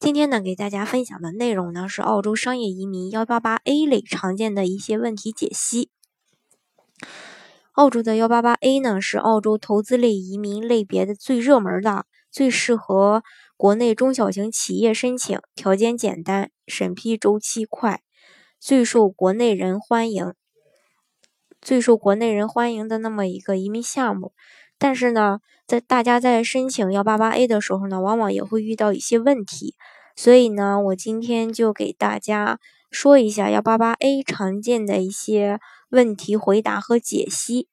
今天呢，给大家分享的内容呢是澳洲商业移民幺八八 A 类常见的一些问题解析。澳洲的幺八八 A 呢是澳洲投资类移民类别的最热门的，最适合国内中小型企业申请，条件简单，审批周期快，最受国内人欢迎，最受国内人欢迎的那么一个移民项目。但是呢，在大家在申请幺八八 A 的时候呢，往往也会遇到一些问题，所以呢，我今天就给大家说一下幺八八 A 常见的一些问题回答和解析。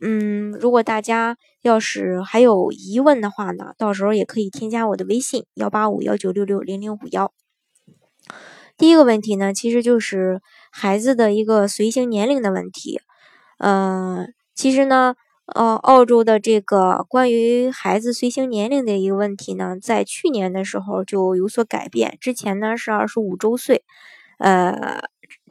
嗯，如果大家要是还有疑问的话呢，到时候也可以添加我的微信幺八五幺九六六零零五幺。第一个问题呢，其实就是孩子的一个随行年龄的问题。嗯，其实呢。呃，澳洲的这个关于孩子随行年龄的一个问题呢，在去年的时候就有所改变。之前呢是二十五周岁，呃，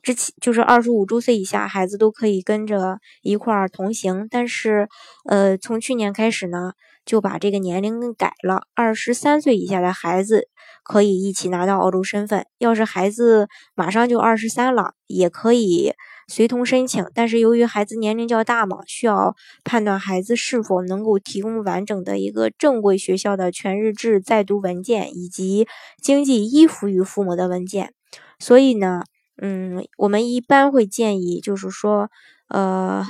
之前就是二十五周岁以下孩子都可以跟着一块儿同行，但是呃，从去年开始呢，就把这个年龄改了，二十三岁以下的孩子可以一起拿到澳洲身份。要是孩子马上就二十三了，也可以。随同申请，但是由于孩子年龄较大嘛，需要判断孩子是否能够提供完整的一个正规学校的全日制在读文件，以及经济依附于父母的文件。所以呢，嗯，我们一般会建议，就是说，呃，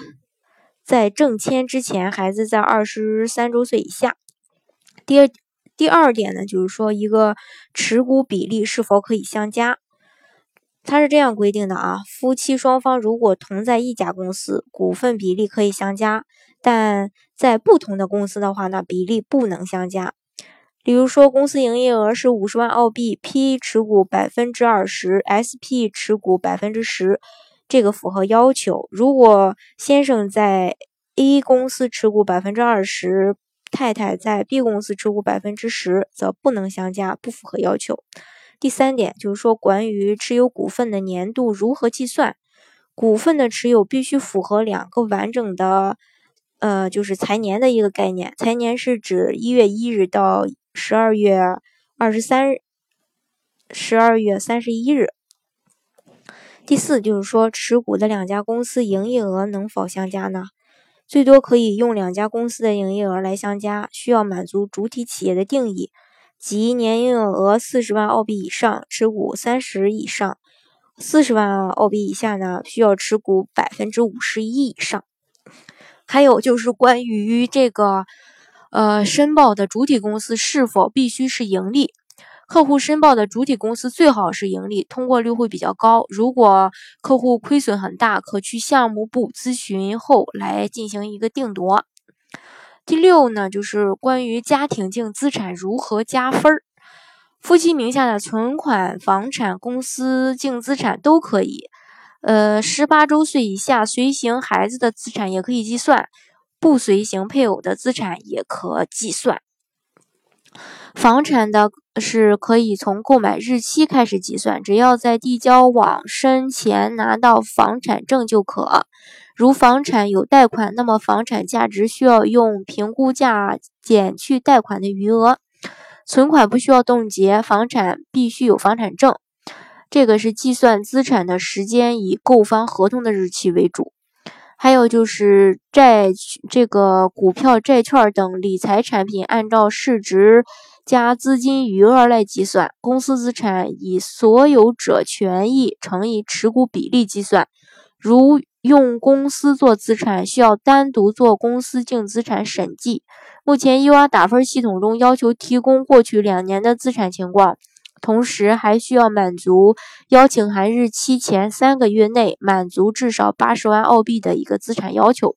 在正签之前，孩子在二十三周岁以下。第二，第二点呢，就是说一个持股比例是否可以相加。它是这样规定的啊，夫妻双方如果同在一家公司，股份比例可以相加，但在不同的公司的话呢，比例不能相加。比如说，公司营业额是五十万澳币，P 持股百分之二十，SP 持股百分之十，这个符合要求。如果先生在 A 公司持股百分之二十，太太在 B 公司持股百分之十，则不能相加，不符合要求。第三点就是说，关于持有股份的年度如何计算？股份的持有必须符合两个完整的，呃，就是财年的一个概念。财年是指一月一日到十二月二十三日，十二月三十一日。第四就是说，持股的两家公司营业额能否相加呢？最多可以用两家公司的营业额来相加，需要满足主体企业的定义。即年营业额四十万澳币以上，持股三十以上；四十万澳币以下呢，需要持股百分之五十一以上。还有就是关于这个，呃，申报的主体公司是否必须是盈利？客户申报的主体公司最好是盈利，通过率会比较高。如果客户亏损很大，可去项目部咨询后来进行一个定夺。第六呢，就是关于家庭净资产如何加分儿。夫妻名下的存款、房产、公司净资产都可以。呃，十八周岁以下随行孩子的资产也可以计算，不随行配偶的资产也可计算。房产的是可以从购买日期开始计算，只要在递交网申前拿到房产证就可。如房产有贷款，那么房产价值需要用评估价减去贷款的余额。存款不需要冻结，房产必须有房产证。这个是计算资产的时间以购房合同的日期为主。还有就是债这个股票、债券等理财产品，按照市值加资金余额来计算。公司资产以所有者权益乘以持股比例计算。如用公司做资产，需要单独做公司净资产审计。目前 UR 打分系统中要求提供过去两年的资产情况，同时还需要满足邀请函日期前三个月内满足至少八十万澳币的一个资产要求。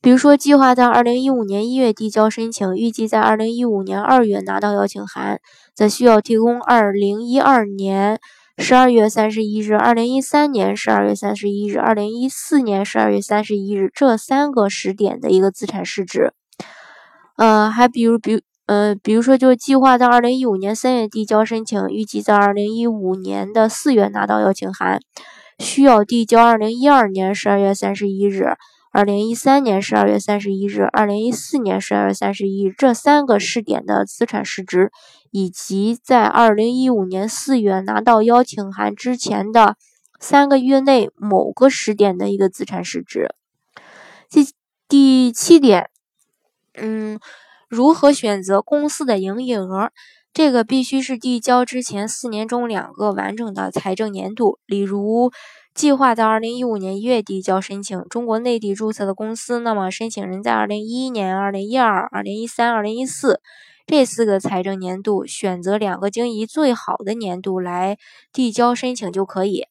比如说，计划在二零一五年一月递交申请，预计在二零一五年二月拿到邀请函，则需要提供二零一二年。十二月三十一日、二零一三年十二月三十一日、二零一四年十二月三十一日这三个时点的一个资产市值。呃，还比如，比呃，比如说，就计划在二零一五年三月递交申请，预计在二零一五年的四月拿到邀请函，需要递交二零一二年十二月三十一日、二零一三年十二月三十一日、二零一四年十二月三十一日这三个试点的资产市值。以及在二零一五年四月拿到邀请函之前的三个月内某个时点的一个资产市值。第第七点，嗯，如何选择公司的营业额？这个必须是递交之前四年中两个完整的财政年度。例如，计划在二零一五年一月递交申请，中国内地注册的公司，那么申请人在二零一一年、二零一二、二零一三、二零一四。这四个财政年度选择两个经营最好的年度来递交申请就可以。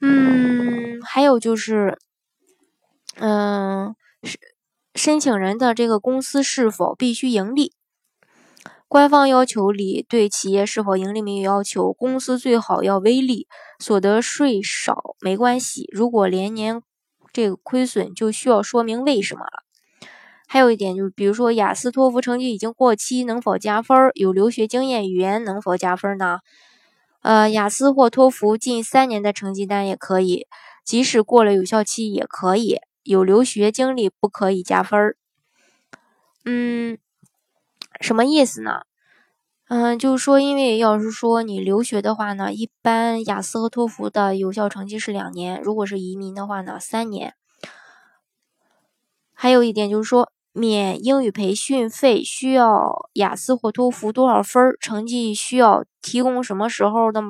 嗯，还有就是，嗯，申申请人的这个公司是否必须盈利？官方要求里对企业是否盈利没有要求，公司最好要微利，所得税少没关系。如果连年这个亏损，就需要说明为什么了。还有一点就，比如说雅思托福成绩已经过期，能否加分？有留学经验，语言能否加分呢？呃，雅思或托福近三年的成绩单也可以，即使过了有效期也可以。有留学经历不可以加分。嗯，什么意思呢？嗯，就是说，因为要是说你留学的话呢，一般雅思和托福的有效成绩是两年，如果是移民的话呢，三年。还有一点就是说。免英语培训费需要雅思或托福多少分？成绩需要提供什么时候的？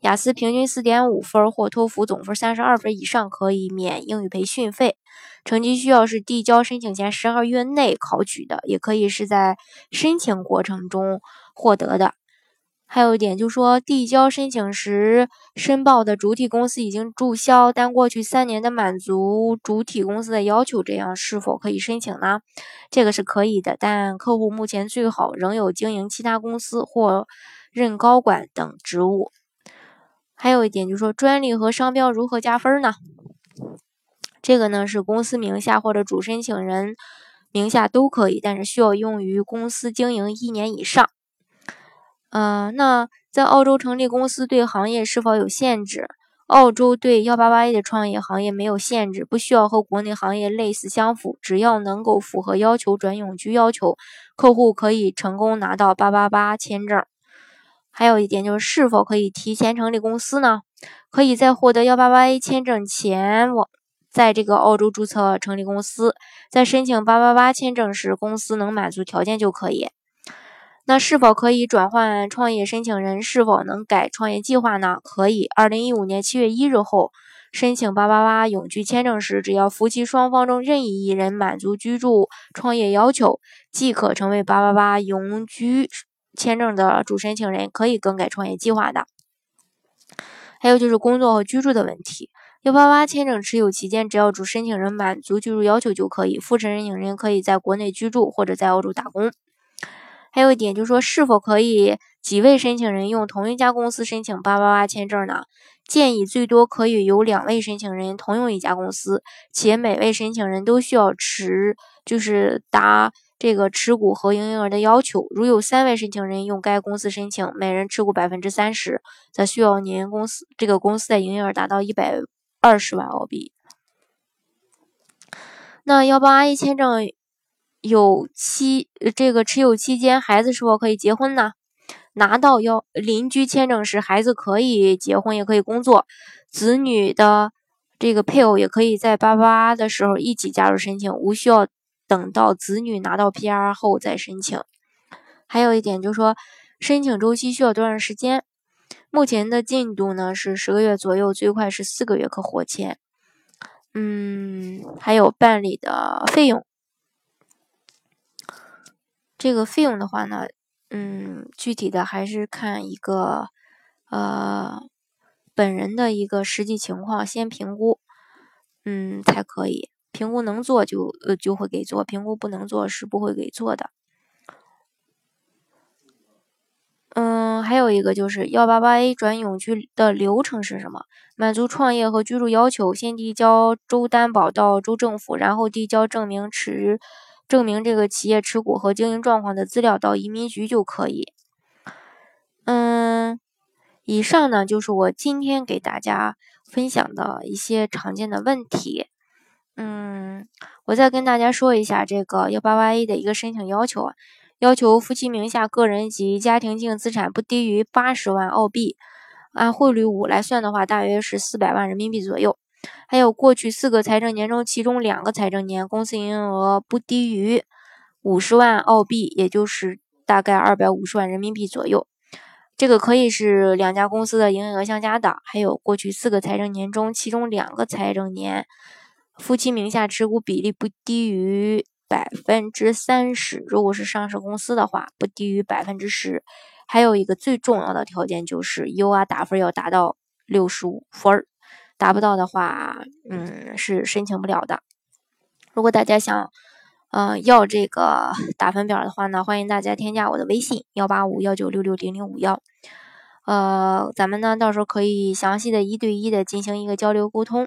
雅思平均四点五分或托福总分三十二分以上可以免英语培训费。成绩需要是递交申请前十二月内考取的，也可以是在申请过程中获得的。还有一点就是说，递交申请时申报的主体公司已经注销，但过去三年的满足主体公司的要求，这样是否可以申请呢？这个是可以的，但客户目前最好仍有经营其他公司或任高管等职务。还有一点就是说，专利和商标如何加分呢？这个呢是公司名下或者主申请人名下都可以，但是需要用于公司经营一年以上。呃，那在澳洲成立公司对行业是否有限制？澳洲对幺八八 A 的创业行业没有限制，不需要和国内行业类似相符，只要能够符合要求转永居要求，客户可以成功拿到八八八签证。还有一点就是，是否可以提前成立公司呢？可以在获得幺八八 A 签证前，我在这个澳洲注册成立公司，在申请八八八签证时，公司能满足条件就可以。那是否可以转换创业申请人？是否能改创业计划呢？可以。二零一五年七月一日后申请八八八永居签证时，只要夫妻双方中任意一人满足居住创业要求，即可成为八八八永居签证的主申请人，可以更改创业计划的。还有就是工作和居住的问题。幺八八签证持有期间，只要主申请人满足居住要求就可以。副申请人可以在国内居住或者在澳洲打工。还有一点就是说，是否可以几位申请人用同一家公司申请八八八签证呢？建议最多可以有两位申请人同用一家公司，且每位申请人都需要持就是达这个持股和营业额的要求。如有三位申请人用该公司申请，每人持股百分之三十，则需要您公司这个公司的营业额达到一百二十万澳币。那幺八八一签证。有期这个持有期间，孩子是否可以结婚呢？拿到要邻居签证时，孩子可以结婚，也可以工作。子女的这个配偶也可以在八八的时候一起加入申请，无需要等到子女拿到 PR 后再申请。还有一点就是说，申请周期需要多长时间？目前的进度呢是十个月左右，最快是四个月可获签。嗯，还有办理的费用。这个费用的话呢，嗯，具体的还是看一个呃本人的一个实际情况，先评估，嗯，才可以评估能做就呃就会给做，评估不能做是不会给做的。嗯，还有一个就是幺八八 A 转永居的流程是什么？满足创业和居住要求，先递交州担保到州政府，然后递交证明持证明这个企业持股和经营状况的资料到移民局就可以。嗯，以上呢就是我今天给大家分享的一些常见的问题。嗯，我再跟大家说一下这个幺八八 A 的一个申请要求啊。要求夫妻名下个人及家庭净资产不低于八十万澳币，按汇率五来算的话，大约是四百万人民币左右。还有过去四个财政年中，其中两个财政年公司营业额不低于五十万澳币，也就是大概二百五十万人民币左右。这个可以是两家公司的营业额相加的。还有过去四个财政年中，其中两个财政年夫妻名下持股比例不低于。百分之三十，如果是上市公司的话，不低于百分之十。还有一个最重要的条件就是 U R 打分要达到六十五分，达不到的话，嗯，是申请不了的。如果大家想，呃，要这个 打分表的话呢，欢迎大家添加我的微信幺八五幺九六六零零五幺，呃，咱们呢到时候可以详细的一对一的进行一个交流沟通。